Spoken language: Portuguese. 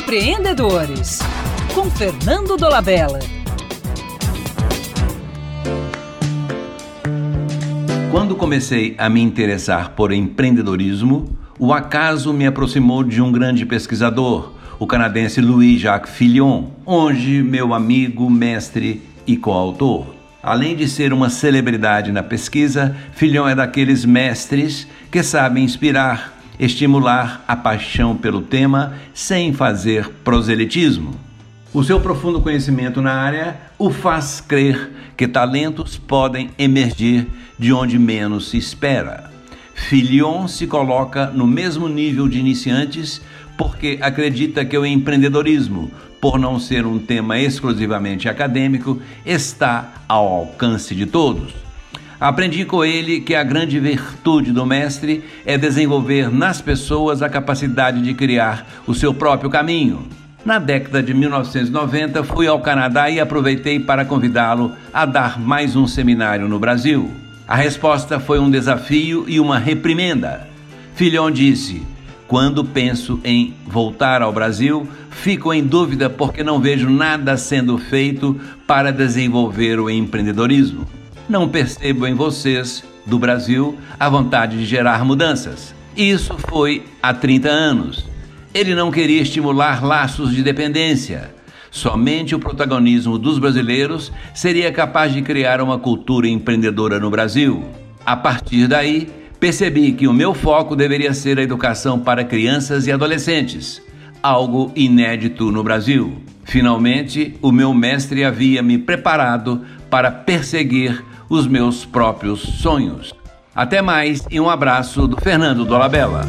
Empreendedores, com Fernando Dolabella. Quando comecei a me interessar por empreendedorismo, o acaso me aproximou de um grande pesquisador, o canadense Louis Jacques Fillion, hoje meu amigo, mestre e coautor. Além de ser uma celebridade na pesquisa, Filhão é daqueles mestres que sabem inspirar, estimular a paixão pelo tema sem fazer proselitismo. O seu profundo conhecimento na área o faz crer que talentos podem emergir de onde menos se espera. Filion se coloca no mesmo nível de iniciantes porque acredita que o empreendedorismo, por não ser um tema exclusivamente acadêmico, está ao alcance de todos. Aprendi com ele que a grande virtude do mestre é desenvolver nas pessoas a capacidade de criar o seu próprio caminho. Na década de 1990, fui ao Canadá e aproveitei para convidá-lo a dar mais um seminário no Brasil. A resposta foi um desafio e uma reprimenda. Filhão disse: quando penso em voltar ao Brasil, fico em dúvida porque não vejo nada sendo feito para desenvolver o empreendedorismo. Não percebo em vocês, do Brasil, a vontade de gerar mudanças. Isso foi há 30 anos. Ele não queria estimular laços de dependência. Somente o protagonismo dos brasileiros seria capaz de criar uma cultura empreendedora no Brasil. A partir daí, percebi que o meu foco deveria ser a educação para crianças e adolescentes, algo inédito no Brasil. Finalmente, o meu mestre havia me preparado para perseguir os meus próprios sonhos. Até mais e um abraço do Fernando Dolabella.